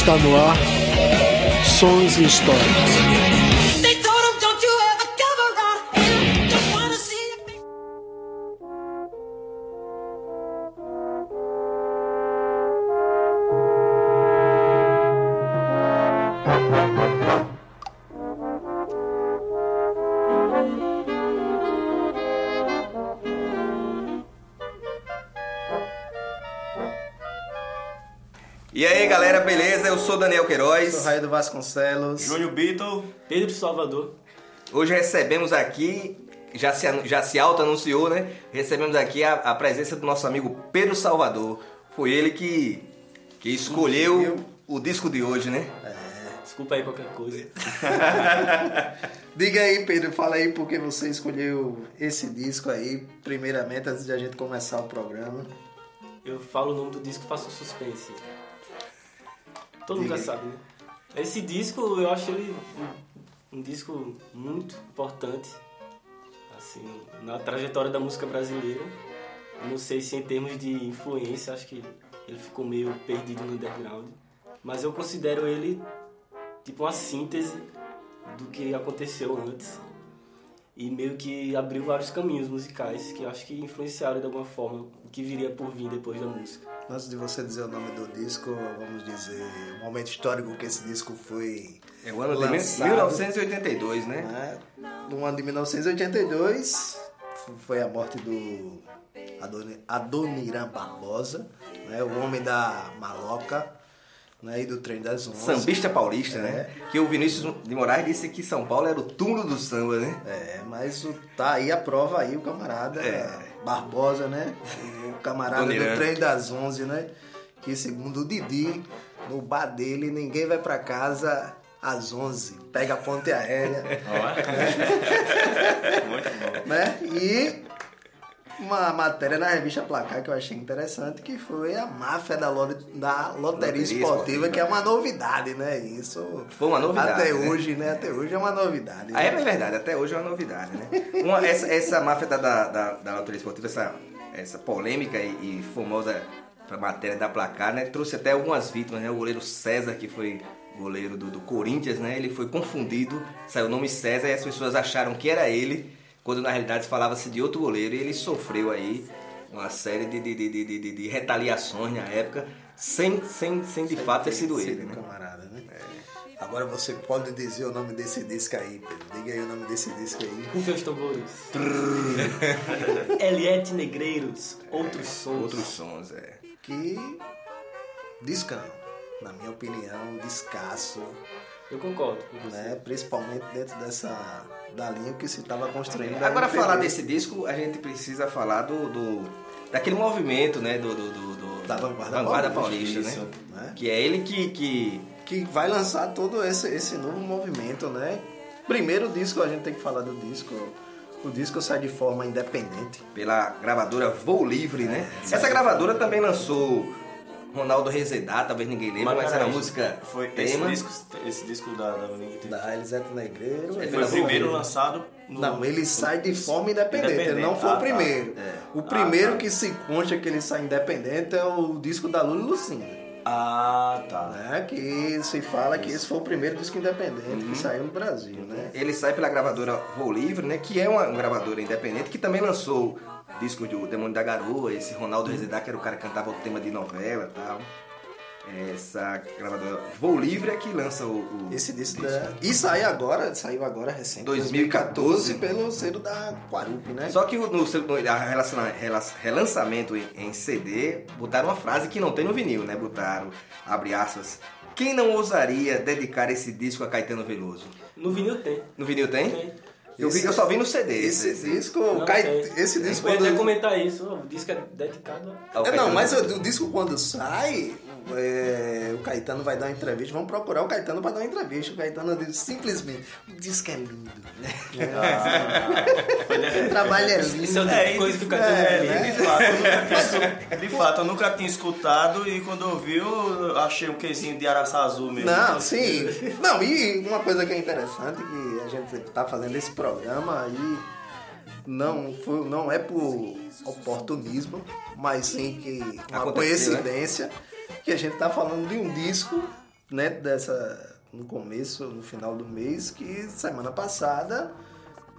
Está no ar Sons e Histórias. Daniel Queiroz. Sou Raio do Vasconcelos. Júnior Beatle. Pedro Salvador. Hoje recebemos aqui, já se, já se auto-anunciou, né? Recebemos aqui a, a, presença do nosso amigo Pedro Salvador. Foi ele que, que escolheu o disco de hoje, né? É. Desculpa aí qualquer coisa. Diga aí, Pedro, fala aí por que você escolheu esse disco aí, primeiramente, antes de a gente começar o programa. Eu falo o nome do disco e faço suspense. Todo mundo já sabe, né? Esse disco, eu acho ele um, um, disco muito importante, assim, na trajetória da música brasileira. Não sei se em termos de influência, acho que ele ficou meio perdido no underground. Mas eu considero ele tipo uma síntese do que aconteceu antes e meio que abriu vários caminhos musicais que acho que influenciaram de alguma forma o que viria por vir depois da música. Antes de você dizer o nome do disco, vamos dizer o momento histórico que esse disco foi. É o ano lançado, de 1982, né? né? No ano de 1982 foi a morte do Adoniran Barbosa, né? o homem da maloca né, e do trem das onze. Sambista paulista, né? é. né? Que o Vinícius de Moraes disse que São Paulo era o túmulo do samba, né? É, mas tá aí a prova aí, o camarada é. Barbosa, né? O camarada do trem das onze, né? Que segundo o Didi, no bar dele, ninguém vai para casa às 11, pega a ponte aérea. Muito bom. Né? E uma matéria na revista Placar que eu achei interessante, que foi a máfia da, lo, da loteria, loteria esportiva, esportiva, que é uma novidade, né? Isso. Foi uma novidade. Até né? hoje, né? Até hoje é uma novidade. Né? é verdade, até hoje é uma novidade, né? Uma, essa, essa máfia da, da, da, loteria esportiva, essa, essa polêmica e, e famosa matéria da Placar, né? Trouxe até algumas vítimas, né? O goleiro César, que foi goleiro do, do Corinthians, né? Ele foi confundido, saiu o nome César e as pessoas acharam que era ele quando na realidade falava-se de outro goleiro e ele sofreu aí uma série de, de, de, de, de retaliações na época, sem, sem, sem de sem fato ter sido ele. Né? camarada, né? É. Agora você pode dizer o nome desse disco aí, Pedro. Diga aí o nome desse disco aí. Com seus tambores. Eliette Negreiros, Outros Sons. Outros Sons, é. Que discão. Na minha opinião, descasso. Eu concordo com você. Né? Principalmente dentro dessa da linha que se estava construindo. Agora falar desse disco, a gente precisa falar do, do daquele movimento, né, do, do, do da vanguarda, vanguarda paulista, paulista né? né? Que é ele que, que que vai lançar todo esse esse novo movimento, né? Primeiro disco a gente tem que falar do disco. O disco sai de forma independente. Pela gravadora Voo Livre, né? É, Essa gravadora também lançou Ronaldo Rezedá, talvez ninguém lembre, mas, mas era a música foi tema. Esse disco, esse disco da, da, da Elisete Negreiro. Foi o primeiro lançado. No... Não, ele sai de forma independente. independente. Ele não foi ah, o tá. primeiro. Tá. É. O primeiro ah, tá. que se consta que ele sai independente é o disco da Lula e Lucinda. Ah, tá. Né? Que se fala que esse foi o primeiro disco independente uhum. que saiu no Brasil, né? Ele sai pela gravadora Voo Livre, né? Que é uma gravadora independente que também lançou disco de O Demônio da Garoa, esse Ronaldo Rezedá, que era o cara que cantava o tema de novela e tal. Essa gravadora Voo Livre é que lança o, o esse disco. Da... E sai agora, saiu agora recente. 2014, 2014 pelo selo da Quarup, né? Só que no, no relançamento em, em CD, botaram uma frase que não tem no vinil, né? Botaram, abre aspas, quem não ousaria dedicar esse disco a Caetano Veloso? No vinil tem. No vinil tem? Tem. Eu, vi, eu só vi no CD. Esse, esse disco. Não, cai, esse disco. Eu ia quando... comentar isso. O disco é dedicado ao. É, não, mas o, o, disco quando sai, é, o Caetano vai dar uma entrevista. Vamos procurar o Caetano para dar uma entrevista. O Caetano diz simplesmente: o disco é lindo. Né? Ah, o trabalho é lindo. Isso é, é coisa que o Caetano é, é né? de, fato, de fato, eu nunca tinha escutado e quando eu vi, eu achei um quezinho de araçá azul mesmo. Não, sim. Não, e uma coisa que é interessante que a gente está fazendo esse programa aí não, foi, não é por oportunismo, mas sim que uma Aconteceu, né? coincidência. Né? que a gente tá falando de um disco né, dessa no começo, no final do mês, que semana passada,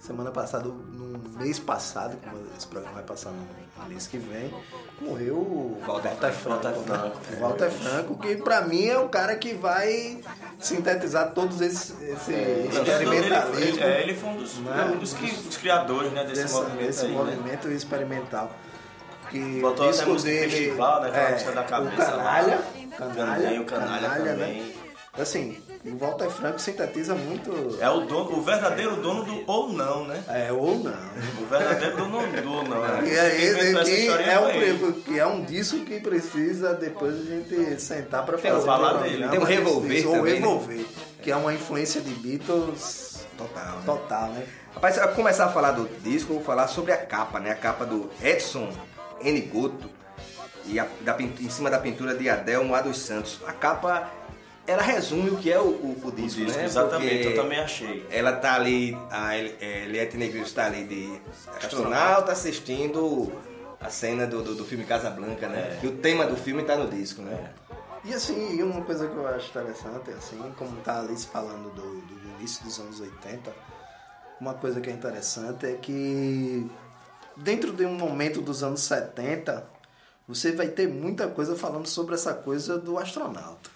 semana passada, no mês passado, como esse programa vai passar no mês que vem, morreu o Walter Franco. Franco. Walter né? Franco. Walter Franco, que pra mim é o cara que vai sintetizar todos esses esse Ele, experimentalismo. é, ele foi um dos, Né? um dos, que- dos criadores né, desse desse movimento desse aí, né? movimento experimental. Que Botou até música dele festival, né? É, da cabeça o canalha, canalha, Também, o Canalha né? também. Assim, o Walter Franco sintetiza muito. É o, dono, o verdadeiro dono do ou não, né? É, ou não. O verdadeiro dono do ou não. né? E é, essa aqui historinha é um, que é um disco que precisa depois a gente sentar pra Tem um fazer falar um dele. programa Tem um Revolver Ou também, né? Revolver, que é uma influência de Beatles Total, né? total, né? Rapaz, eu vou começar a falar do disco, eu vou falar sobre a capa, né? A capa do Edson N. Goto e a- da em cima da pintura de Adelmo A. dos Santos. A capa, ela resume o que é o, o, o O disco, disco, né? exatamente, Porque eu também achei. Ela tá ali, a El- é, Eliette Negreiros está ali de astronauta assistindo a cena do, do, do filme Casablanca, né? É. E o tema do filme tá no disco, né? E assim, uma coisa que eu acho interessante, assim, como tá a Alice falando do, do início dos anos 80, uma coisa que é interessante é que dentro de um momento dos anos 70, você vai ter muita coisa falando sobre essa coisa do astronauta.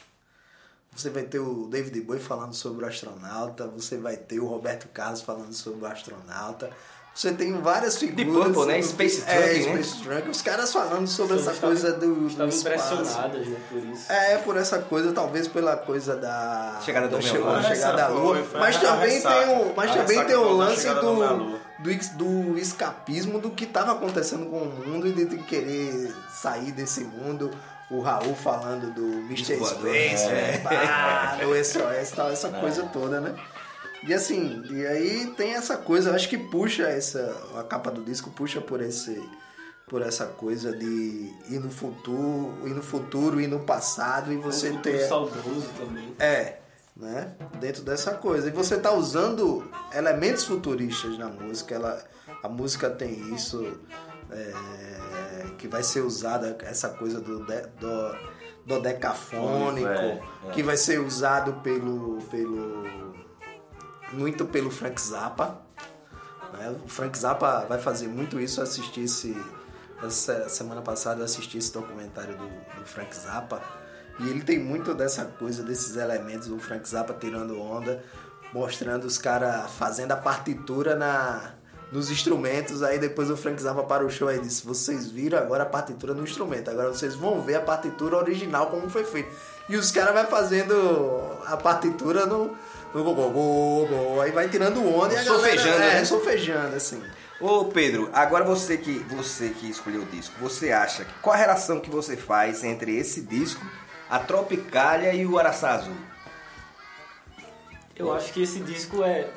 Você vai ter o David Bowie falando sobre o astronauta, você vai ter o Roberto Carlos falando sobre o astronauta. Você tem várias figuras. Purple, né? Space é, né? Space Truck. Os caras falando sobre essa coisa do, do Estavam espaço. impressionadas, né, por isso. É, por essa coisa, talvez pela coisa da Chegada do da che- lua. da chegada à Essa lua. mas também tem o, mas também tem o da lance do do, do escapismo do que estava acontecendo com o mundo e de querer sair desse mundo. O Raul falando do Mr. Space, é. né? Pá, do SOS tal, essa coisa toda, né? E assim, e aí tem essa coisa, eu acho que puxa essa. A capa do disco puxa por esse. Por essa coisa de ir no futuro, ir no futuro, ir no passado e você um ter. saudoso também. É, né? Dentro dessa coisa. E você tá usando elementos futuristas na música. Ela, a música tem isso é, que vai ser usada, essa coisa do, de- do, do decafônico, É, é. que vai ser usado pelo. pelo muito pelo Frank Zappa. né? O Frank Zappa vai fazer muito isso. Eu assisti esse. Essa semana passada eu assisti esse documentário do, do Frank Zappa. E ele tem muito dessa coisa, desses elementos do Frank Zappa tirando onda, mostrando os caras fazendo a partitura na, nos instrumentos. Aí depois o Frank Zappa para o show e disse: Vocês viram agora a partitura no instrumento, agora vocês vão ver a partitura original como foi feito. E os caras vai fazendo a partitura no. no go, go, go, go, aí vai tirando onda e a galera, Solfejando, é, né? solfejando, assim. Ô Pedro, agora você que você que escolheu o disco, você acha que qual a relação que você faz entre esse disco, a Tropicália e o Araçá Azul? Eu acho que esse disco é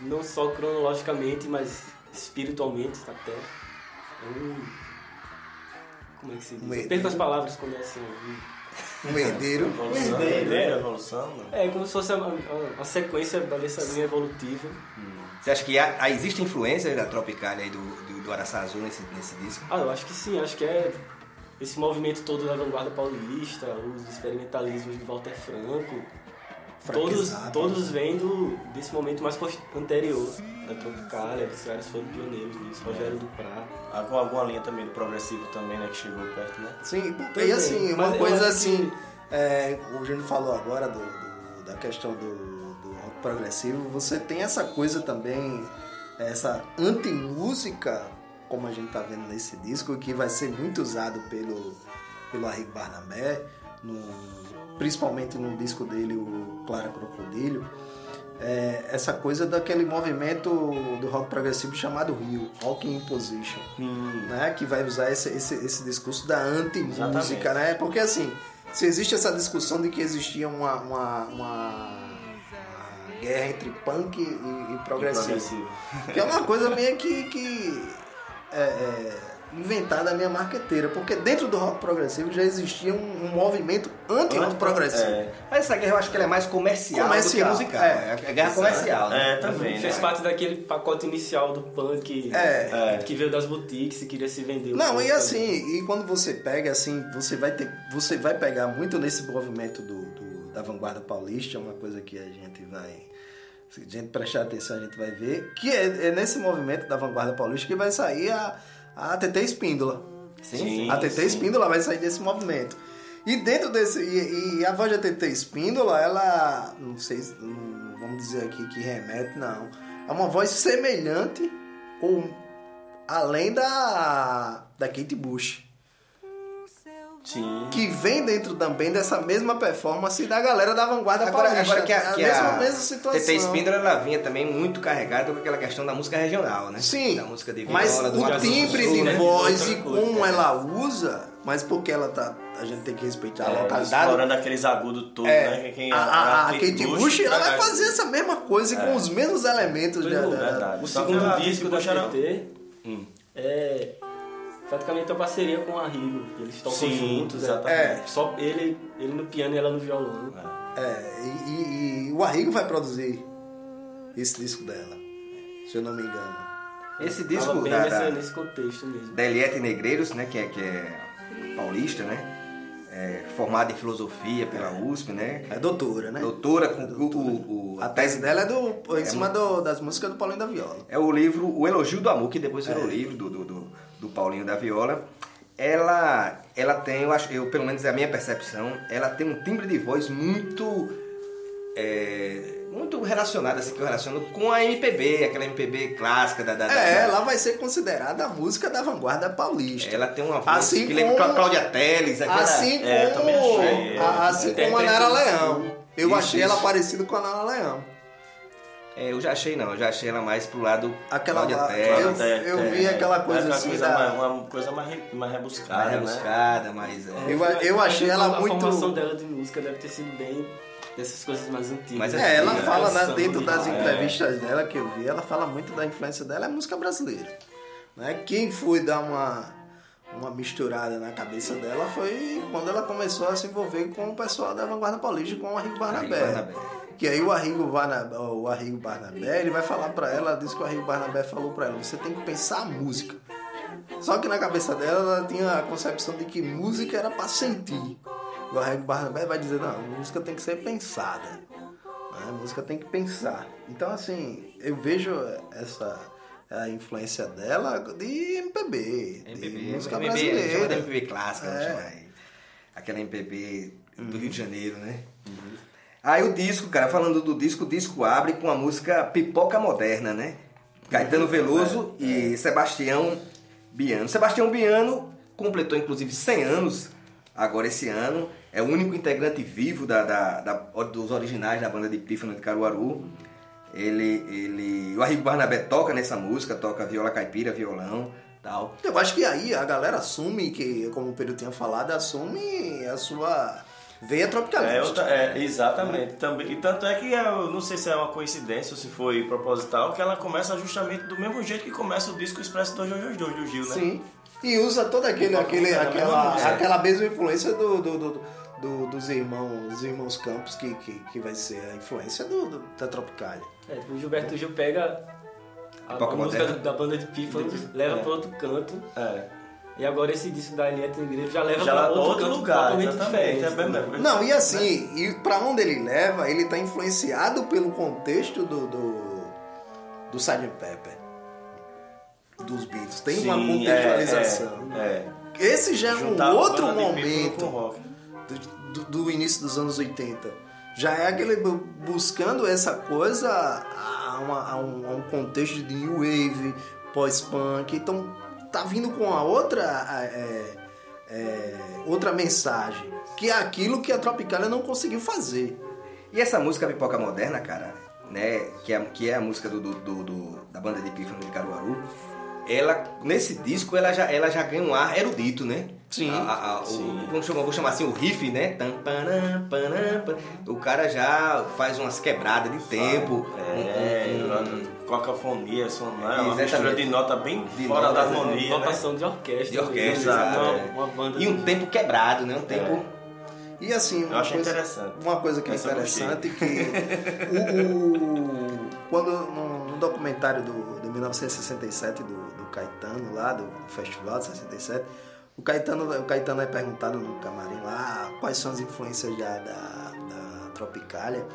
não só cronologicamente, mas espiritualmente até. É um. Como é que se diz? Um Eu perco as palavras quando é assim. um- Um herdeiro. Evolução, né? evolução, não. É como se fosse uma, uma- uma sequência dessa linha evolutiva. Você acha que há, há- existe influência da Tropicália e do, do, do Araçá Azul nesse, nesse disco? Ah, eu acho que sim, acho que é esse movimento todo da vanguarda paulista, os experimentalismos de Walter Franco, todos, todos vêm do, desse momento mais anterior da Tropicália, os caras foram pioneiros nisso, Rogério Duprá. Ah, Com alguma linha também do progressivo também, né? Que chegou perto, né? Sim, Também, e assim, uma mas coisa assim, que- é, o Júnior falou agora do, do- da questão do, do rock progressivo, você tem essa coisa também, essa anti-música, como a gente tá vendo nesse disco, que vai ser muito usado pelo, pelo Arrigo Barnabé, no, principalmente no disco dele, o Clara Crocodilho, é, essa coisa daquele movimento do rock progressivo chamado Rio, Rock in Position né, que vai usar esse, esse, esse discurso da anti-música, né? Porque assim, se existe essa discussão de que existia uma, uma, uma- guerra entre punk e, e progressivo, Progressivo. que é uma coisa meio que, que é, é, inventada a minha marqueteira, porque dentro do rock progressivo já existia um, um movimento anti-rock progressivo. É, Mas essa guerra eu acho que ela é mais comercial, Comercial, do que musical. é. É, guerra comercial, né? é também, Fez né? parte daquele pacote inicial do punk É. que veio das boutiques e queria se vender. um Não, e também. assim, e quando você pega assim, você vai ter, você vai pegar muito nesse movimento do, do- da vanguarda paulista, é uma coisa que a gente vai. Se a gente prestar atenção, a gente vai ver que é, é nesse movimento da vanguarda paulista que vai sair a, a TT Espíndola. Sim, sim. A TT sim. Espíndola vai sair desse movimento. E dentro desse. E, e a voz da TT Espíndola, ela. Não sei se. Não, vamos dizer aqui que remete, não. É uma voz semelhante ou além da. da Kate Bush. Sim. Que vem dentro também dessa mesma performance da galera da vanguarda Agora, paulista. agora que a, que mesma, a mesma situação. TT Spindler, ela vinha também muito carregada com aquela questão da música regional, né? Sim, Da música de mas viola, do o timbre Sul, de né? voz e como é. ela usa, mas porque ela tá. A gente tem que respeitar a É, localidade. explorando aqueles agudos todos, É, né? Quem, a, a, a Kate Bush, ela vai vai fazer essa mesma coisa e com os mesmos elementos da, da- verdade. O segundo a disco da TT Hum. é praticamente uma parceria com a Rigo. Eles tocam Sim, juntos. é. exatamente. Só ele, ele no piano e ela no violão. É, e, e- e o Arrigo vai produzir esse disco dela, se eu não me engano. Esse Tava disco bem da, nesse, da, nesse contexto mesmo. da Eliette Negreiros, né? Que é, que é paulista, né? É, formada em filosofia pela USP, né? É doutora, né? Doutora com o, o, o- A tese dela é do, em cima do- das músicas do Paulinho da Viola. É o livro O Elogio do Amor, que depois virou o livro do, do, do, do Paulinho da Viola. Ela, ela tem, eu acho, eu, pelo menos é a minha percepção, ela tem um timbre de voz muito. é, muito relacionado, assim, que eu relaciono com a MPB, aquela MPB clássica da. da, da- É, da- ela vai ser considerada a música da vanguarda paulista. ela tem uma voz Assim que lembra como- Clá- Cláudia Teles, aquela. Assim como, É, achei, é. a- assim como a Nara. Leão. Eu Isso, achei isso. ela parecida com a Nara Leão. É, eu já achei não, eu já achei ela mais pro lado Aquela Cláudia lá- eu- eu vi aquela coisa assim coisa da- mais, uma coisa mais, re- mais rebuscada, mais né? rebuscada, mais. é. Eu- eu achei ela a muito- A formação dela de música deve ter sido bem dessas coisas mais antigas. Mas É, ela É, fala na- canção dentro das tal. entrevistas dela que eu vi, ela fala muito da influência dela é música brasileira. Né? Quem foi dar uma, uma misturada na cabeça dela foi quando ela começou a se envolver com o pessoal da Vanguarda Paulista, com o Arrigo Barnabé. Barnabé. Que aí o Arrigo, Barnabé, o Arrigo Barnabé, ele vai falar pra ela, diz que o Arrigo Barnabé falou pra ela, você tem que pensar a música. Só que na cabeça dela, ela tinha a concepção de que música era pra sentir. O Arrigo Barnabé vai dizer, não, música tem que ser pensada. né? A música tem que pensar. Então, assim, eu vejo essa a influência dela de MPB, MPB, de música MPB, chama de brasileira. MPB clássica, É. Aquela MPB do Uhum. Rio de Janeiro, né? Aí o disco, cara, falando do disco, o disco abre com a música Pipoca Moderna, né? Caetano Veloso É. e Sebastião Biano. Sebastião Biano completou inclusive 100 anos agora esse ano. É o único integrante vivo da, da- da- dos originais da banda de Pífano de Caruaru. Ele, ele, o Arrigo Barnabé toca nessa música, toca viola caipira, violão, tal. Eu acho que aí a galera assume que, como o Pedro tinha falado, assume a sua veia tropicalista. É, é, exatamente. Também, e tanto é que eu não sei se é uma coincidência ou se foi proposital, que ela começa justamente do mesmo jeito que começa o disco Expresso 222 do Gil, né? Sim. E usa toda aquele, aquele, aquela, mesma aquela mesma influência do, do- do- do- dos irmãos, dos irmãos Campos, que, que, que vai ser a influência do, do- da Tropicália. É, o Gilberto Gil pega a, música moderna. da banda de Pífanos, leva É. para outro canto. É. E agora esse disco da Eliette Negreiro já leva Já para outro, outro lugar, totalmente diferente. É bem mesmo. Não, e assim, e pra onde ele leva, ele tá influenciado pelo contexto do, do, do Sgt. Pepper. Dos Beatles. Tem uma Sim, contextualização. É, é. Esse já é um outro momento. Do, do início dos anos 80. Já é aquele bu- buscando essa coisa a, uma- a um, a um contexto de new wave, pós-punk. Então tá vindo com a outra é, é, outra mensagem, que é aquilo que a Tropicália não conseguiu fazer. E essa música Pipoca Moderna, cara, né, que é, que é a música do- do- do- da banda de Pífano de Caruaru, ela, nesse disco, ela já, ela já ganha um ar erudito, né? Sim, A- a- a- o- sim. vamos chamar, vou chamar assim, o riff, né? Tam, panam, panam, pan. O cara já faz umas quebradas de tempo. É, um- um- cocafonia, som, né? uma mistura de nota bem De fora da né? harmonia, né? Notação de orquestra. de orquestra, exato, uma, é. uma banda E um tempo quebrado, né? Um tempo... E assim, Eu uma coisa, interessante. uma coisa que é Essa interessante que o, o- quando no, no documentário do, de 1967 do, do Caetano lá do festival de 67 o Caetano o Caetano é perguntado no camarim lá quais são as influências da, da, da, Tropicália.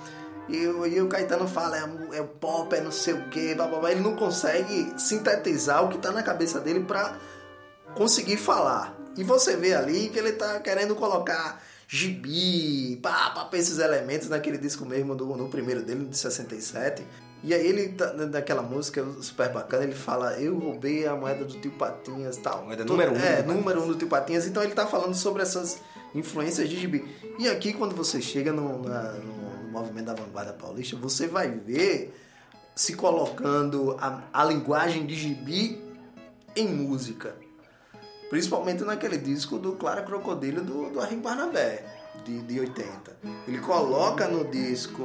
E, e o Caetano fala, é, é pop, é não sei o que, ele não consegue sintetizar o que tá na cabeça dele pra conseguir falar. E você vê ali que ele tá querendo colocar gibi, pá, pá, esses elementos naquele disco mesmo, do, no primeiro dele, de 67. E aí ele, tá- naquela música super bacana, ele fala, eu roubei a moeda do tio Patinhas e tal. Moeda Todo- número um É, Tio número um do tio Patinhas. Então ele tá falando sobre essas influências de gibi. E aqui, quando você chega no, na- no- movimento da vanguarda paulista, você vai ver se colocando a, a linguagem de gibi em música. Principalmente naquele disco do Clara Crocodilo do, do Henrique Barnabé, de, de 80. Ele coloca no disco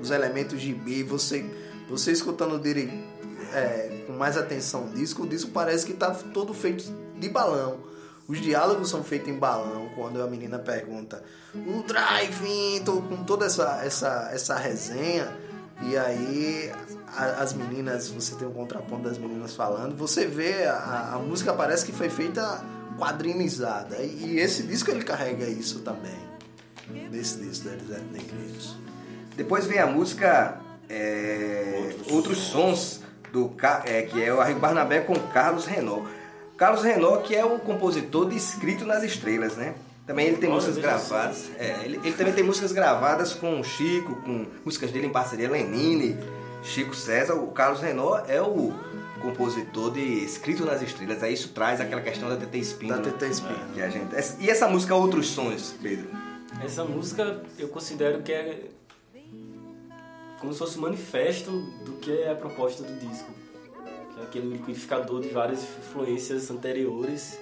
os elementos gibi, você, você escutando dele é, com mais atenção o disco, o disco parece que está todo feito de balão. Os diálogos são feitos em balão, quando a menina pergunta o drive-in, com toda essa, essa, essa resenha. E aí a- as meninas, você tem um contraponto das meninas falando, você vê a, a música parece que foi feita quadrinizada. E, e esse disco ele carrega isso também. Nesse disco dos Zé Negreiros. Depois vem a música é, Outros Sons, do, Ca- é, que é o Arrigo Barnabé com Carlos Renault. Carlos Renault, que é o compositor de Escrito nas Estrelas, né? Também ele tem Olha, músicas gravadas. É, ele, ele também tem músicas gravadas com o Chico, com músicas dele em parceria Lenine, Chico César. O Carlos Renault é o compositor de Escrito nas Estrelas. Aí isso traz aquela questão da TT Espinho. Da? TT Espinho. Que a gente... E essa música Outros Sons, Pedro? Essa música eu considero que é como se fosse um manifesto do que é a proposta do disco. Que é aquele liquidificador de várias influências anteriores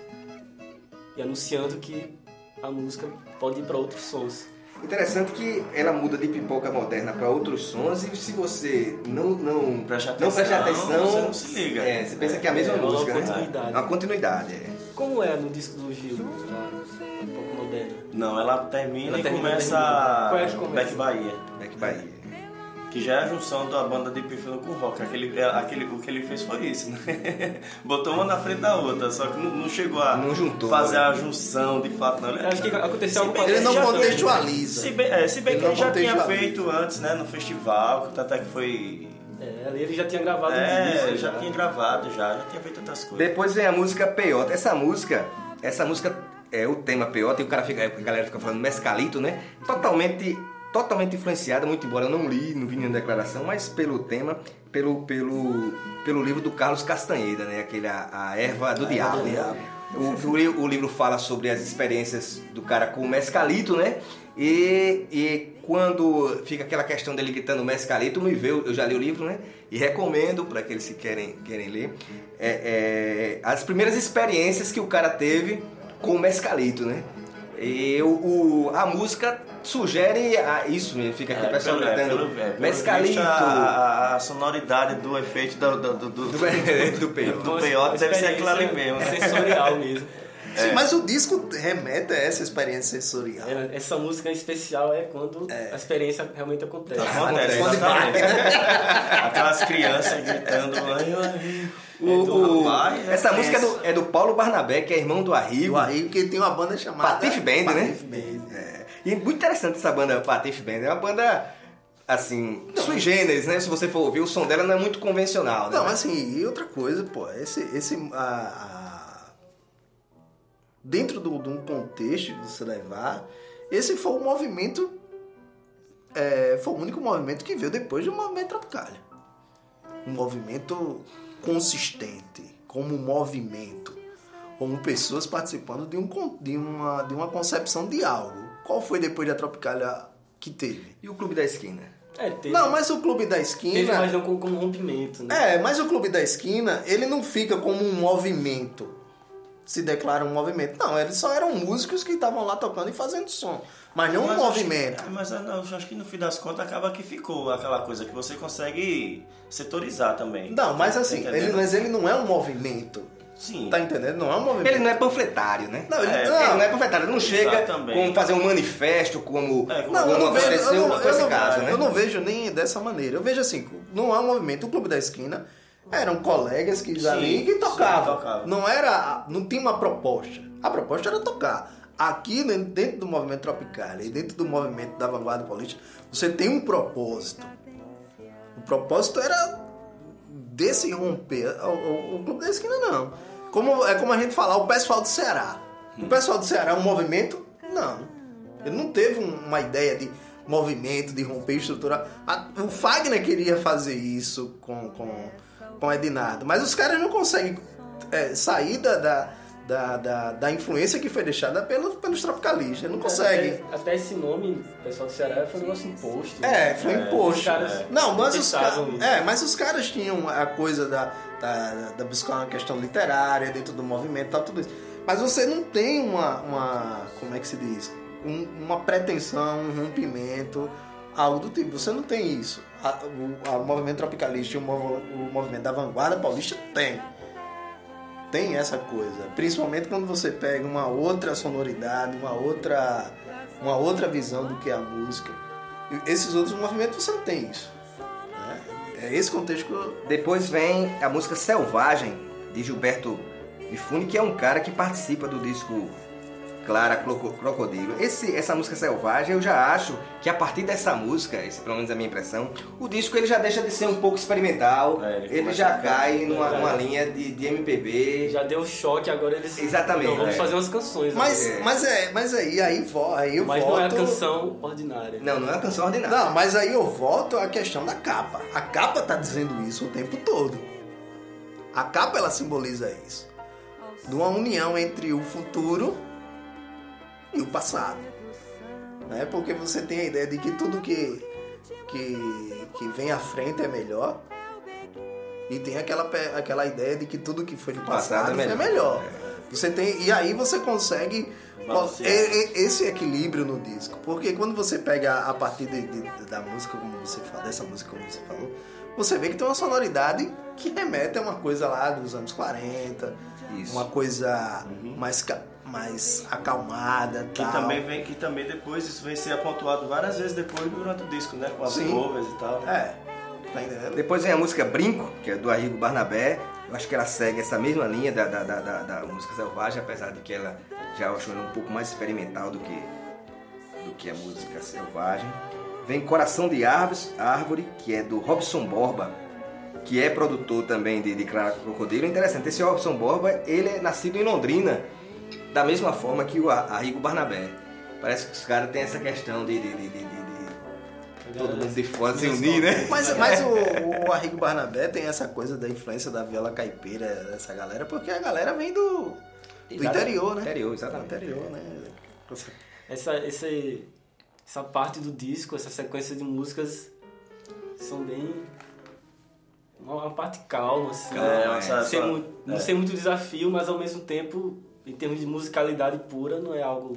e anunciando que a música pode ir para outros sons. Interessante que ela muda de pipoca moderna para outros sons e se você não não Preste não preste atenção, atenção, você não se liga. É, você pensa que é a mesma É, uma música, né? continuidade. É uma continuidade. É. Como é no disco do Gil, um pouco moderna? Não, ela termina Ela e termina, começa termina. Qual é que começa? Back Bahia. Back Bahia. Que já é a junção da banda de Pífano com rock. Aquele, é, aquele, o que ele fez foi isso, né? Botou uma na frente da outra, só que não, não chegou a Não juntou, fazer né? a junção de fato, não. Eu acho que aconteceu algo bem Ele que não já contextualiza. Se bem, é, se bem Ele que ele já tinha feito antes, né, no festival, tanto é que foi. É, ali ele já tinha gravado É, disco, já tinha gravado, já, já tinha feito outras coisas. Depois vem a música Peota. Essa música, essa música é o tema Peota e o cara fica, a galera fica falando mescalito, né? Totalmente totalmente influenciada, muito embora eu não li, não vi nenhuma declaração, mas pelo tema, pelo pelo pelo livro do Carlos Castanheira, né? Aquele a, a erva do diabo. do né? Diabo. O, o li- o livro fala sobre as experiências do cara com o mescalito, né? E, e quando fica aquela questão dele gritando mescalito, me veio, eu já li o livro, né? E recomendo para aqueles que querem, querem ler é, é, as primeiras experiências que o cara teve com o mescalito, né? E o, o- a música sugere a, isso mesmo, fica aqui o pessoal pelo- é, gritando pelo- é, pelo mescalito. A, a- sonoridade do efeito do, do, do, do, Do, do peito. do peiote deve ser aquilo ali mesmo. né? Sensorial mesmo. Sim, mas o disco remete a essa experiência sensorial. É, Essa música em especial é quando a experiência realmente acontece. Acontece, Quando exatamente. Aquelas crianças gritando. "Ai, ai". O- É do o- rapaz, é essa tenso. música é do, é do Paulo Barnabé, que é irmão do Arrigo. O Arrigo que tem uma banda chamada Patife Band, né? Patife Band. É. E é muito interessante essa banda Patife Band. É uma banda, assim, sui generis, né? Se você for ouvir, o som dela não é muito convencional, né? Não, mas assim, e outra coisa, pô, esse. esse a, a- dentro do- de um contexto que você levar, esse foi o movimento. é, foi o único movimento que veio depois do movimento Tropicália. Um movimento consistente, como movimento, como pessoas participando de, um, de, uma, de uma concepção de algo. Qual foi depois da Tropicália que teve? E o Clube da Esquina? É, teve, Não, mas o Clube da Esquina. teve mais não como, como rompimento, né? É, mas o Clube da Esquina, ele não fica como um movimento. Se declara um movimento. Não, eles só eram músicos que estavam lá tocando e fazendo som. Mas não um Mas movimento. Acho, mas eu acho que no fim das contas acaba que ficou aquela coisa que você consegue setorizar também. Não, mas assim, Tá ele, entendendo? mas ele não é um movimento. Sim. Tá entendendo? Não é um movimento. Ele não é panfletário, né? Não, ele, É, não, Ele não é panfletário, ele não chega Exatamente. com fazer um manifesto como, É, Não, como eu não vejo, aconteceu eu não, com eu esse não- caso, né? eu não vejo nem dessa maneira. Eu vejo assim, não é um movimento. O Clube da Esquina eram colegas que Sim, ali que sim, tocavam. tocavam. Não era, não tinha uma proposta. A proposta era tocar. aqui né, dentro do movimento tropical e dentro do movimento da vanguarda política, você tem um propósito. O propósito era desse romper. O, o, o Clube da Esquina não. Como, é como a gente falar, o pessoal do Ceará. O pessoal do Ceará é um movimento? Não. Ele não teve uma ideia de movimento, de romper estrutura. O Fagner queria fazer isso com, com, com Ednardo, mas os caras não conseguem é, sair da, da da, da, da influência que foi deixada pelos, pelos tropicalistas. Não consegue. Até, até, esse nome, pessoal do Ceará, foi um negócio imposto. É, foi é, imposto. É. Não, mas os, é, mas os caras tinham a coisa da, da, da buscar uma questão literária dentro do movimento e tal, tudo isso. Mas você não tem uma, uma como é que se diz? Um, uma pretensão, um rompimento, algo do tipo. Você não tem isso. A, o, o movimento tropicalista e o, o movimento da vanguarda paulista tem tem essa coisa, principalmente quando você pega uma outra sonoridade, uma outra, uma outra visão do que é a música. Esses outros movimentos você não tem isso. Né? É esse contexto que eu... Depois vem a música Selvagem, de Gilberto Mifune, que é um cara que participa do disco Clara Crocodilo. Esse, essa música selvagem, eu já acho que a partir dessa música, esse pelo menos é a minha impressão, o disco ele já deixa de ser um pouco experimental, é, ele, ele já cai numa uma linha de, de MPB. Já deu choque, agora eles. Exatamente. Não, vamos é. fazer umas canções. Mas, é. mas é, mas aí, aí, aí eu mas volto. Mas não é a canção ordinária. Não, não é a canção ordinária. Não, mas aí eu volto à questão da capa. A capa tá dizendo isso o tempo todo. A capa ela simboliza isso. De uma união entre o futuro e o passado. Né? Porque você tem a ideia de que tudo que, que, que vem à frente é melhor. E tem aquela, aquela ideia de que tudo que foi do passado, passado é melhor. É melhor. Você tem, e aí você consegue esse equilíbrio no disco. Porque quando você pega a partir de, de, da música, como você fala, dessa música como você falou, você vê que tem uma sonoridade que remete a uma coisa lá dos anos 40, Isso. uma coisa uhum. mais mais acalmada que tal. também vem que também depois isso vem ser apontado várias vezes depois durante o disco né? Com as Sim. covers e tal é. Tá depois vem a música Brinco que é do Arrigo Barnabé. Eu acho que ela segue essa mesma linha da, da, da, da, da música selvagem apesar de que ela já acho um pouco mais experimental do que do que a música selvagem. Vem Coração de Árvores Árvore que é do Robson Borba que é produtor também de, de Clara Crocodilo. Interessante, esse Robson Borba, ele é nascido em Londrina, da mesma forma que o Arrigo Barnabé. Parece que os caras têm essa questão de, de, de, de, de todo mundo de fora se unir, né? Mas, mas o, o Arrigo Barnabé tem essa coisa da influência da viola caipira dessa galera, porque a galera vem do, do interior, né? Interior, exatamente. Do interior, né? Essa, essa, essa parte do disco, essa sequência de músicas são bem uma parte calma, assim. É, né? sem, só, não é. sem muito desafio, mas ao mesmo tempo em termos de musicalidade pura, não é algo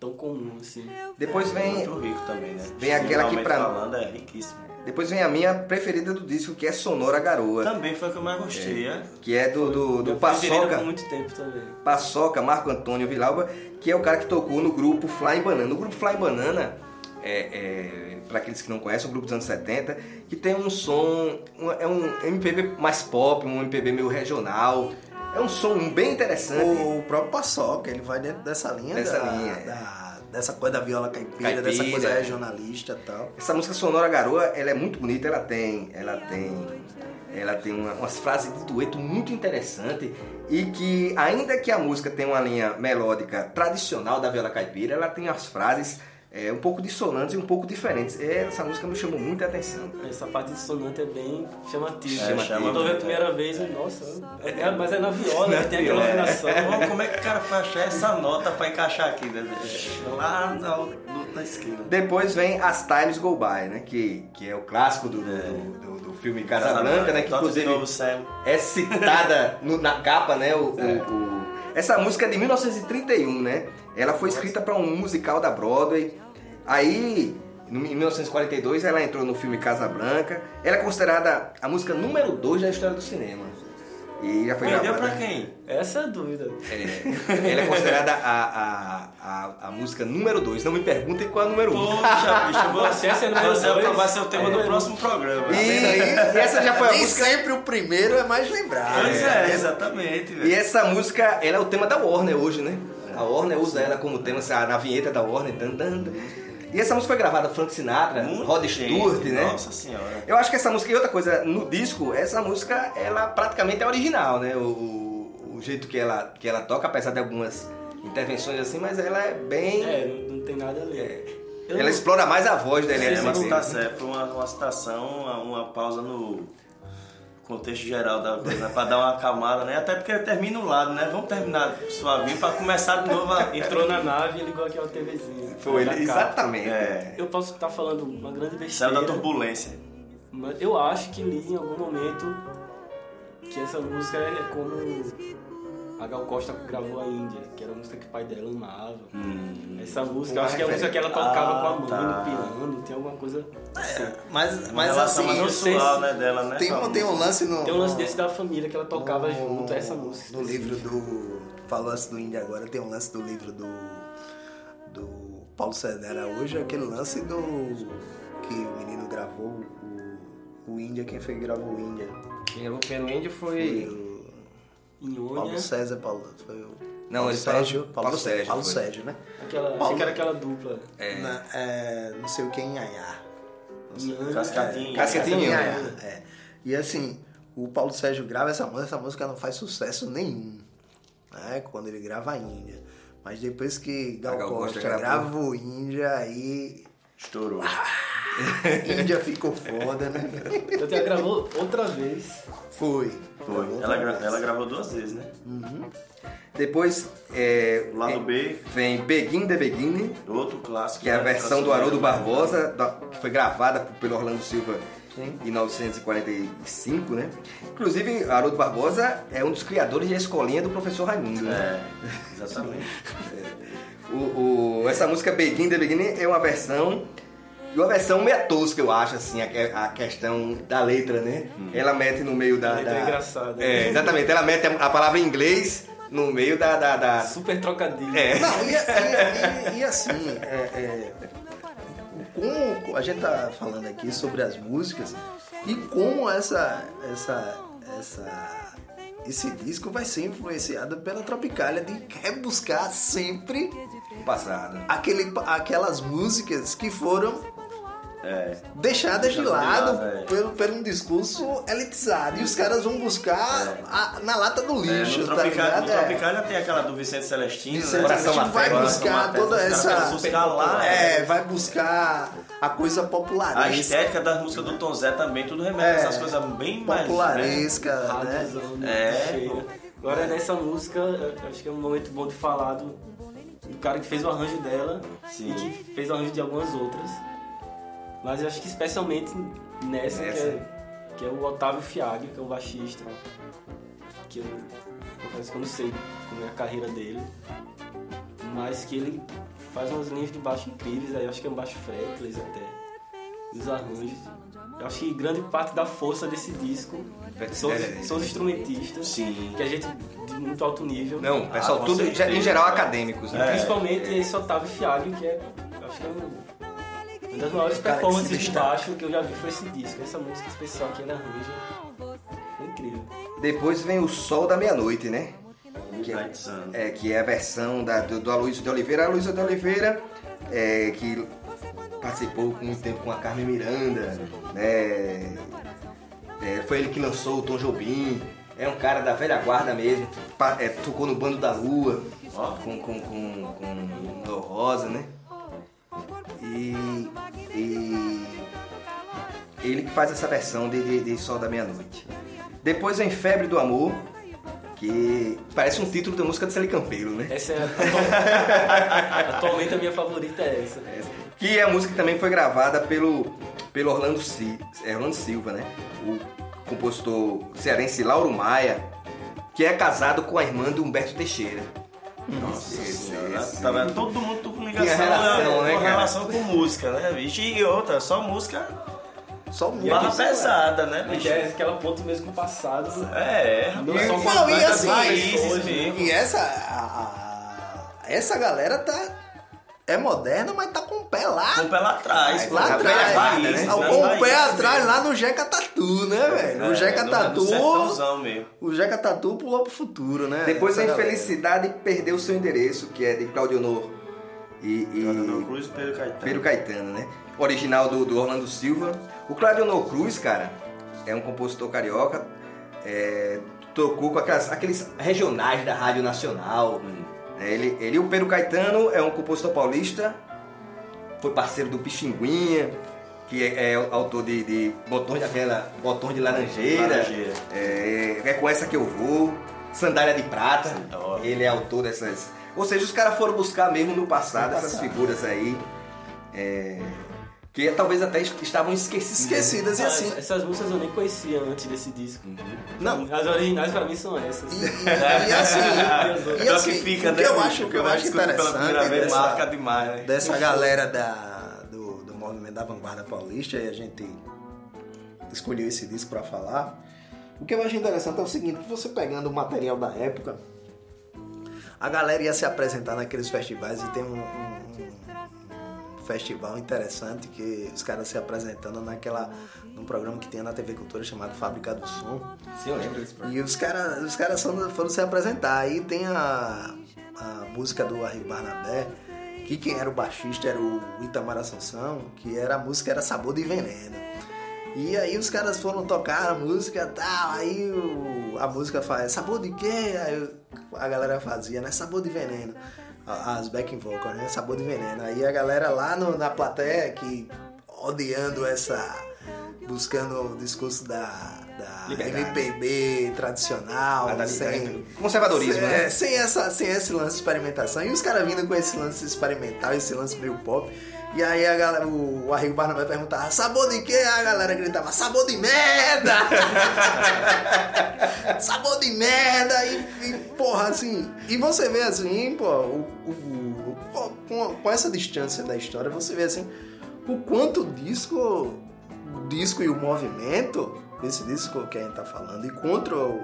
tão comum assim. Depois vem. Muito rico também, né? Vem aquela que pra. falando é riquíssimo. Depois vem a minha preferida do disco, que é Sonora Garoa. Também foi a que eu mais gostei, é. é? Que é do, do, do Paçoca. muito tempo também. Paçoca, Marco Antônio Vilauba, que é o cara que tocou no grupo Fly Banana. O grupo Fly Banana, é, é para aqueles que não conhecem, o grupo dos anos 70, que tem um som, um, é um MPB mais pop, um MPB meio regional. É um som bem interessante. O próprio Paçoca, ele vai dentro dessa linha. Dessa da, linha. Da, dessa coisa da viola caipira, caipira, dessa coisa regionalista e tal. Essa música Sonora Garoa, ela é muito bonita, ela tem. Ela tem. Ela tem uma, umas frases de dueto muito interessante e que, ainda que a música tenha uma linha melódica tradicional da viola caipira, ela tem as frases é, um pouco dissonantes e um pouco diferentes. Essa música me chamou muita atenção. Essa parte dissonante é bem chamativa. É, chamativa. Quando eu vi a primeira vez, nossa, é, é, mas é na viola, na tem aquela afinação. Como é que o cara foi achar essa nota pra encaixar aqui, né? Lá na, na esquina. Depois vem As Times Go By, né? Que, que é o clássico do, do, do, do filme Casablanca, né? Que inclusive novo, é citada no, na capa, né? O, é. o, o, essa música é de 1931, né? Ela foi escrita para um musical da Broadway Aí, em 1942, ela entrou no filme Casa Branca. Ela é considerada a música número 2 da história do cinema. E já foi Perdeu gravada. pra quem? Essa é a dúvida. É, ela é considerada a, a, a, a música número 2. Não me perguntem qual é a número 1. Um. Poxa, bicho, você, você, você vai ser o tema é, do próximo programa. E, e, essa já foi a Nem música... sempre o primeiro é mais lembrado. Pois é, é exatamente. E essa música, ela é o tema da Warner hoje, né? A Warner usa ela como tema, na vinheta da Warner. Dan, dan, dan. E essa música foi gravada Frank Sinatra, Muito Rod Stewart, né? Nossa senhora. Eu acho que essa música, e outra coisa, no disco, essa música, ela praticamente é original, né? O, o jeito que ela, que ela toca, apesar de algumas intervenções assim, mas ela é bem... É, não, não tem nada a ler. Eu ela não- explora mais a voz da É Eliane uma Macedo. citação, foi uma, uma citação, uma pausa no contexto geral da coisa, né? pra dar uma acalmada, né? Até porque termina um lado, né? Vamos terminar suavinho pra começar de novo a... Entrou na nave e ligou aqui uma TVzinha. Foi, capa. exatamente. É, Eu posso estar falando uma grande saiu besteira. da turbulência. Mas eu acho que li em algum momento que essa música é como a Gal Costa gravou a Índia, que era a música que o pai dela amava. Hum. Essa música, eu acho que é a música que ela tocava Ah, com a mãe tá. no piano, tem alguma coisa. assim. Mas, Uma mas relação assim, eu sei pessoal, se- né, dela, né? tem, um, tem um lance no. Tem um lance desse da família que ela tocava no- junto a essa música. No livro do. Falou lance do Índia agora, tem um lance do livro do. Do Paulo César Araújo, aquele lance do. Que o menino gravou, o, o Índia, quem foi que gravou o Índia? Quem gravou o índio Foi foi... Paulo César, Paulo. Foi o. Não, Paulo Sérgio. Paulo Sérgio, Paulo. Sérgio, né? aquela, Paulo- achei que era aquela dupla. É. Na- é, não sei o que Cascatinho. Cascatinho. Em Iaiá, é. E assim, o Paulo Sérgio grava essa música, essa música não faz sucesso nenhum. Né? Quando ele grava a Índia. Mas depois que Gal, Gal Costa Costa gravou. grava o Índia, aí Estourou. Índia ficou foda, né? Eu até gravou outra vez. Foi. Foi. Ela, outra gra- vez. ela gravou duas vezes, né? Depois, é, O lado B, vem Begin the Beginning, outro clássico. que é a né? versão do Haroldo. Barbosa, da- que foi gravada pelo Orlando Silva em 1945, né? Inclusive, Haroldo Barbosa é um dos criadores da escolinha do professor Raimundo, né? É, exatamente. O, o- essa música Begin the Beginning é uma versão e uma versão meio tosca, eu acho, assim, a, a questão da letra, né? Ela mete no meio da... A letra da- é engraçada. É, exatamente. Ela mete a, palavra em inglês no meio da... da, da- Super trocadilho. É. Não, e, e- e- e assim, é, é, como a gente tá falando aqui sobre as músicas e como essa, essa, essa, esse disco vai ser influenciado pela Tropicália de rebuscar sempre do passado. aquele, aquelas músicas que foram É. deixadas de lado é. pelo, por um discurso elitizado. E os caras vão buscar a- na lata do É, lixo, no tá Tropicália, ligado? no É. Tropicália tem aquela do Vicente Celestino, Vicente né? Celestino vai buscar toda essa. buscar lá, É, vai buscar a coisa A popularesca. estética das músicas do Tom Zé também, tudo remete É. a essas coisas bem mais... né? Popularesca, né? Rádiozão, É. Agora nessa música, acho que é um momento bom de falar do, do cara que fez o arranjo dela Sim. e que fez o arranjo de algumas outras. Mas eu acho que especialmente nessa, Nessa. Que, é, que é o Otávio Fiag, que é o baixista. Que eu confesso que eu não sei como é a carreira dele. Mas que ele faz umas linhas de baixo incríveis, aí eu acho que é um baixo fretless até. E os arranjos. Eu acho que grande parte da força desse disco são, É, os- são os instrumentistas. Sim. Que a gente de muito alto nível. Não, pessoal, Ah, tudo certeza. em geral acadêmicos, né? É. Principalmente esse Otávio Fiag, que é. eu Acho que é um- uma das maiores que performances de baixo que eu já vi foi esse disco. Essa música especial que ele arranja. É incrível. Depois vem o Sol da Meia-Noite, né? Midnight Sun. É, que é a versão da, do, do Aloysio de Oliveira. A Aloysio de Oliveira, é, que participou com muito tempo com a Carmen Miranda, né? É, foi ele que lançou o Tom Jobim. É um cara da velha guarda mesmo. Pa- é, tocou no Bando da Lua, Ó. com, com, com, com Lô Rosa, né? E, e ele que faz essa versão de, de, de Sol da Meia-Noite. Depois vem Febre do Amor, que parece um título da música de Celi Campeiro, né? Essa é atual- atualmente a minha favorita é essa. Que é a música que também foi gravada pelo, pelo Orlando, Si- é, Orlando Silva, né? O compositor cearense Lauro Maia, que é casado com a irmã de Humberto Teixeira. Nossa Esse- senhora. esse- Tá vendo? Todo mundo ligação, Tinha relação, né? né, relação com música, né, bicho? E outra, só música Só um barra pesada, né, Que bicho? é aquela ponte mesmo com o passado. É, Não rapaz. só com Não, e assim, raízes hoje, mesmo. E essa. a- a- essa galera tá. é moderna, mas tá com o pé lá. Com o pé lá atrás. Lá atrás. raízes, né? Com o pé atrás lá no Jeca Tatu, né, velho? É, o Jeca no- Tatu. O Jeca Tatu pulou pro futuro, né? Depois a infelicidade perdeu seu endereço, que é de Claudio Honor e, e Cruz e Pedro Caetano. Pedro Caetano, né? Original do, do Orlando Silva. O Claudio Honor Cruz, cara, é um compositor carioca. é, tocou com aquelas, aqueles regionais da Rádio Nacional. É, Ele, ele o Pedro Caetano é um compositor paulista. Foi parceiro do Pixinguinha, que é, é autor de, de botões daquela botões de laranjeira. Laranjeira. É, é com essa que eu vou. Sandália de prata. Ele é autor dessas. Ou seja, os caras foram buscar mesmo no passado, No essas passado. figuras aí. é, que talvez até est- estavam esquecidas. Esquecidas e Ah, assim. Essas músicas eu nem conhecia antes desse disco. Não. As originais pra mim são essas. E, e- e assim, e Pior assim, que fica, o que né, eu acho, o que eu Quando acho escuta pela primeira interessante vez, dessa, marca demais, né? dessa galera da, do, do movimento da vanguarda paulista, e a gente escolheu esse disco pra falar. O que eu acho interessante é o seguinte, você pegando o material da época, a galera ia se apresentar naqueles festivais e tem um, um- um festival interessante que os caras se apresentando naquela num programa que tinha na TV Cultura chamado Fábrica do Som. Sim, eu lembro desse programa. E os caras os caras foram, foram se apresentar. Aí tem a, a música do Arrigo Barnabé, que quem era o baixista era o Itamar Assunção, que era a música era Sabor de Veneno. E aí os caras foram tocar a música e tal, aí o- a música faz sabor de quê? Aí a galera fazia, né? Sabor de veneno. As backing vocals, né? Sabor de veneno. Aí a galera lá no- na plateia que odiando essa. buscando o discurso da, da Liberdade. MPB tradicional, da sem. Conservadorismo, é, né? sem, essa, sem esse lance de experimentação. E os caras vindo com esse lance experimental, esse lance meio pop. E aí a galera, o, o Arrigo Barnabé perguntava, sabor de quê? A galera gritava, sabor de merda! sabor de merda! E, e, porra, assim. E você vê assim, pô, o, o- com, com essa distância da história, você vê assim, o quanto o disco, o disco e o movimento, esse disco que a gente tá falando, e contra o.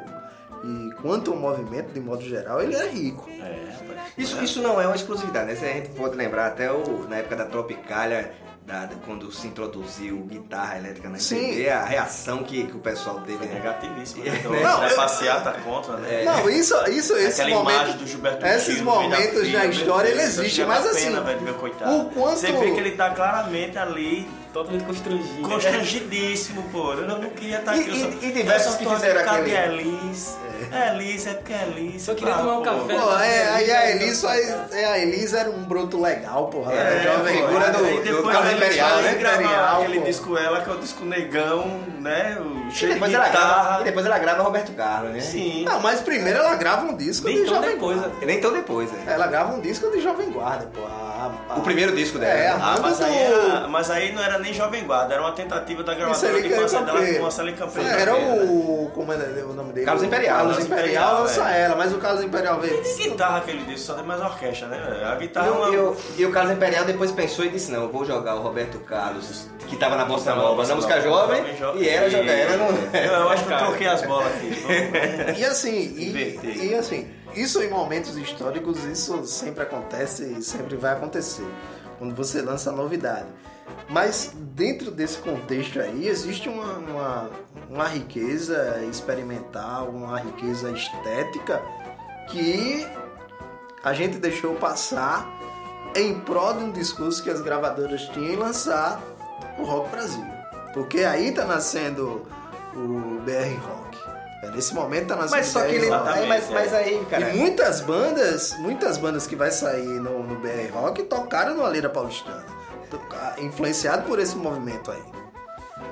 E quanto o movimento, de modo geral, ele é rico. É, rapaz. Isso, isso não é uma exclusividade, né? A gente pode lembrar até o, na época da Tropicália, da- da- quando se introduziu guitarra elétrica na Sim. MPB, a reação que, que o pessoal teve, né? Negativíssimo, né? Não, Então, eu- é passeata contra, né? Não, isso, isso, esse Aquela momento. imagem do Gilberto esses Gil da momentos da meu história, ele existe, mas assim. pena, velho, meu coitado. o quanto- Você vê que ele tá claramente ali, Totalmente constrangido. constrangidíssimo, pô. Eu não queria estar E- aqui. eu só- e- e diversos eu que fizeram aquele- a Elis? É Elis, é porque é Elis. Só queria tomar um café. Pô, é, aí a Elis, faz- é, a Elis era um broto legal, porra. ela era É, jovem figura do- do depois Carlos Imperial, né? Imperial, aquele disco ela, que é o disco negão, né? O E cheio depois, de ela grava, e depois ela grava Roberto Carlos, né? Sim. Não, mas primeiro ela grava um disco Nem de tão Jovem depois, Guarda. E nem tão depois, né? Ela grava um disco de Jovem Guarda, pô. A- a- O primeiro disco dela. É, né? a- Ah, mas Manda aí, do- era, mas aí não era nem Jovem Guarda, era uma tentativa da gravadora de fazer dela com Marcelinho Campeiro. É, Era né? o. Como é o nome dele? Carlos Imperial, Carlos Carlos Imperial Imperial, lança é. ela, mas o Carlos Imperial veio. Nem guitarra aquele disco, só tem mais orquestra, né? A E guitarra é o- uma... e, o, e o Carlos Imperial depois pensou e disse, não, eu vou jogar o Roberto Carlos, que tava na Bossa Nova, Bossa na música Nova, jovem, jo- e ela jogar ela no... Não, eu acho que eu troquei as bolas aqui. E assim, e, e assim, isso em momentos históricos, isso sempre acontece e sempre vai acontecer. Quando você lança novidade. Mas dentro desse contexto aí existe uma, uma, uma riqueza experimental, uma riqueza estética que a gente deixou passar em prol de um discurso que as gravadoras tinham em lançar o Rock Brasil. Porque aí tá nascendo o BR Rock. É, nesse momento tá nascendo Mas só o que BR ele... Rock. Exatamente, mas, mas aí, cara... E muitas bandas, muitas bandas que vai sair no, no BR Rock tocaram no Aleira Paulistana. Influenciado por esse movimento aí.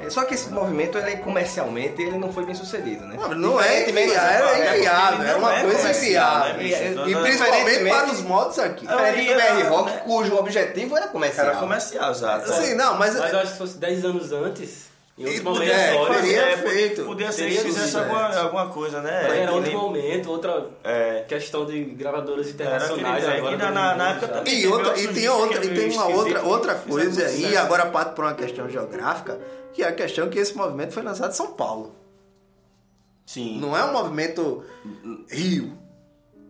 Só que esse movimento, ele comercialmente, ele não foi bem sucedido, né? Não, não é inviável, é, era era uma é coisa inviável. né? E- Então, e principalmente para os modos aqui. Diferente do BR Rock, né? cujo objetivo era comercial. Era comercial, exato. Assim, não, mas, Mas eu acho que se fosse 10 anos antes, em outro E momento história, faria é, feito. Podia ser que fizesse sucesso. alguma, alguma coisa, né? era que outro momento, outra É. questão de gravadoras Era internacionais aquele- agora. na- na- na mundo época também- E, outra, e tem, outra, e tem uma outra, outra coisa aí, agora parto por uma questão geográfica, que é a questão que esse movimento foi lançado em São Paulo. Sim. Não é um movimento Rio.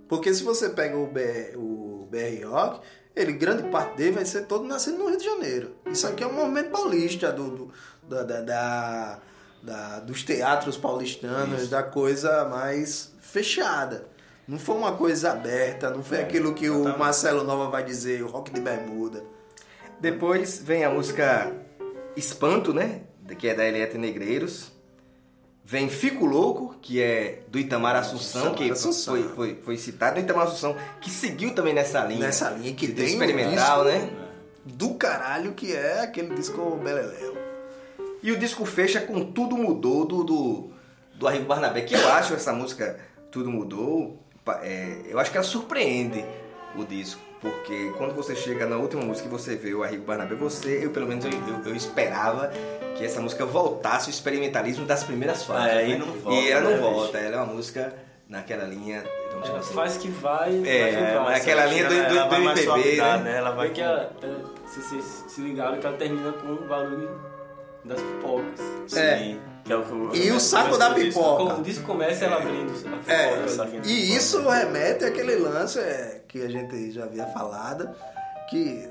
Porque se você pega o BR, o BR Rock, ele, grande parte dele vai ser todo nascido no Rio de Janeiro. Isso aqui é um movimento paulista do, do da, da, da, da, dos teatros paulistanos, Isso. da coisa mais fechada. Não foi uma coisa aberta, não foi é, aquilo que exatamente. o Marcelo Nova vai dizer, o rock de bermuda. Depois vem a música Espanto, né? Que é da Eliette Negreiros. Vem Fico Louco, que é do Itamar Assunção, que Assunção. Foi, foi, foi citado do Itamar Assunção, que seguiu também nessa linha. Nessa linha que tem experimental, um né? Do caralho que é aquele disco Beleléu. E o disco fecha com Tudo Mudou do, do, do Arrigo Barnabé, que eu acho essa música Tudo Mudou, é, eu acho que ela surpreende o disco. Porque quando você chega na última música e você vê o Arrigo Barnabé, você, eu pelo menos eu, eu, eu esperava que essa música voltasse o experimentalismo das primeiras fases. É, né? e não volta. E ela não né, volta, ela é uma música naquela linha. Ela assim. faz que vai. É, vai aquela linha do, do, do MPB, né? né? Ela vai. Que ela, se vocês se ligaram que ela termina com o barulho das pipocas. É. Sim. Que é o que o, e o saco da pipoca. O disco começa ela abrindo a pipoca. É, e isso remete àquele lance é, que a gente já havia falado, que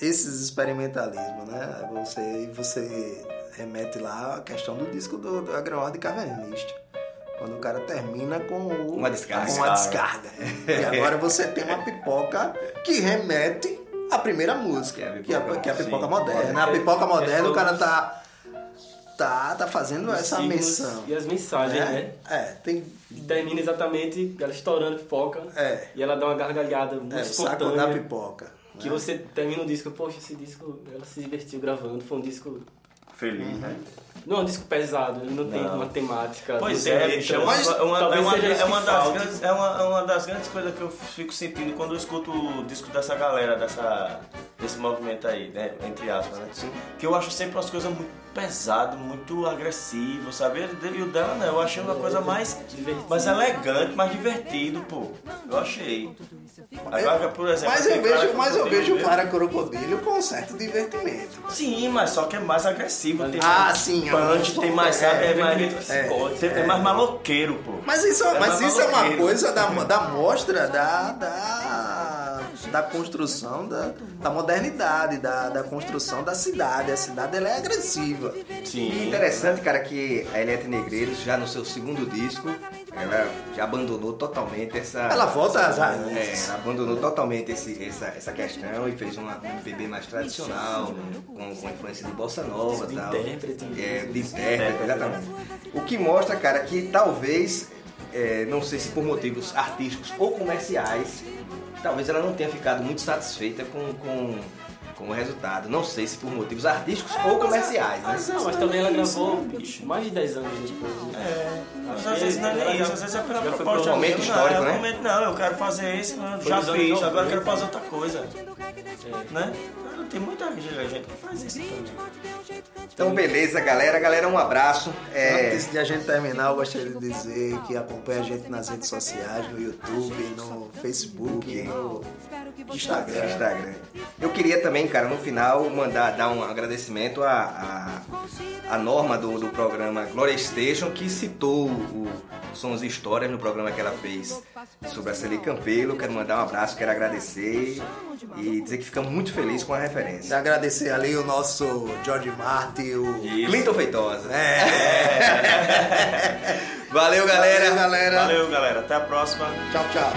esses experimentalismos, né? Você, você remete lá a questão do disco do, do Agroordem Cavernista. Quando o cara termina com o, uma descarga. Com uma descarga. e agora você tem uma pipoca que remete à primeira música, que é a pipoca, que é, é a pipoca moderna. Na pipoca moderna o cara tá tá, tá fazendo essa missão. E as mensagens, é, né? É, tem. Termina exatamente ela estourando pipoca. É. E ela dá uma gargalhada muito é, espontânea. Saco da pipoca. Que né? você termina o disco, poxa, esse disco, ela se divertiu gravando, foi um disco. Feliz, uhum. né? Não é um disco pesado, ele não, não. tem uma temática. Pois é, bicho, é é uma, é uma, é uma das grandes, é uma, uma das grandes coisas que eu fico sentindo quando eu escuto o disco dessa galera, dessa, desse movimento aí, né? Entre aspas, né? Sim. Que eu acho sempre umas coisas muito pesado, muito agressivo, sabe? E o dela não, eu achei uma coisa mais, mais elegante, mais divertido, pô. Eu achei. Agora, por exemplo, mas eu vejo, mas eu vejo o Clara Crocodilo com um certo divertimento. Sim, mas só que é mais agressivo. Tem ah, mais sim. Punch, tem mais, sabe? É, é mais, é, é, é, mais maloqueiro, pô. Mas isso, é mas isso é uma coisa da, da mostra da, da, da construção da, da modernidade, da, da construção da cidade. A cidade ela é agressiva. Sim. E interessante, cara, que a Eliette Negreiros, já no seu segundo disco, ela já abandonou totalmente essa. Ela volta às raízes. É, abandonou totalmente esse, essa, essa questão e fez uma, um MPB mais tradicional, com, com influência de bossa nova e tal. Intérprete. É, de intérprete, exatamente. O que mostra, cara, que talvez, é, não sei se por motivos artísticos ou comerciais, talvez ela não tenha ficado muito satisfeita com, com com o resultado. Não sei se por motivos artísticos é, ou comerciais, né? Mas, não, mas também ela gravou bicho, mais de 10 anos depois. Né? É, mas às vezes não é nem isso, às vezes é pela proposta. momento histórico, né? Momento, não, eu quero fazer isso, já fiz, agora eu quero fazer outra coisa. É. Né? Tem muita gente que faz isso também. Então, beleza, galera. Galera, um abraço. É... Antes de a gente terminar, eu gostaria de dizer que acompanha a gente nas redes sociais, no YouTube, no Facebook, no Instagram. Instagram. Eu queria também, cara, no final, mandar dar um agradecimento à, à, à Norma do, do programa Gloria Station, que citou o Sons e Histórias no programa que ela fez sobre a Celi Campelo. Quero mandar um abraço, quero agradecer e dizer que fica muito feliz com a referência. Agradecer ali o nosso George Martin, o Isso. Clinton Feitosa. É. Valeu, galera. Valeu, galera. Valeu, galera. Até a próxima. Tchau, tchau.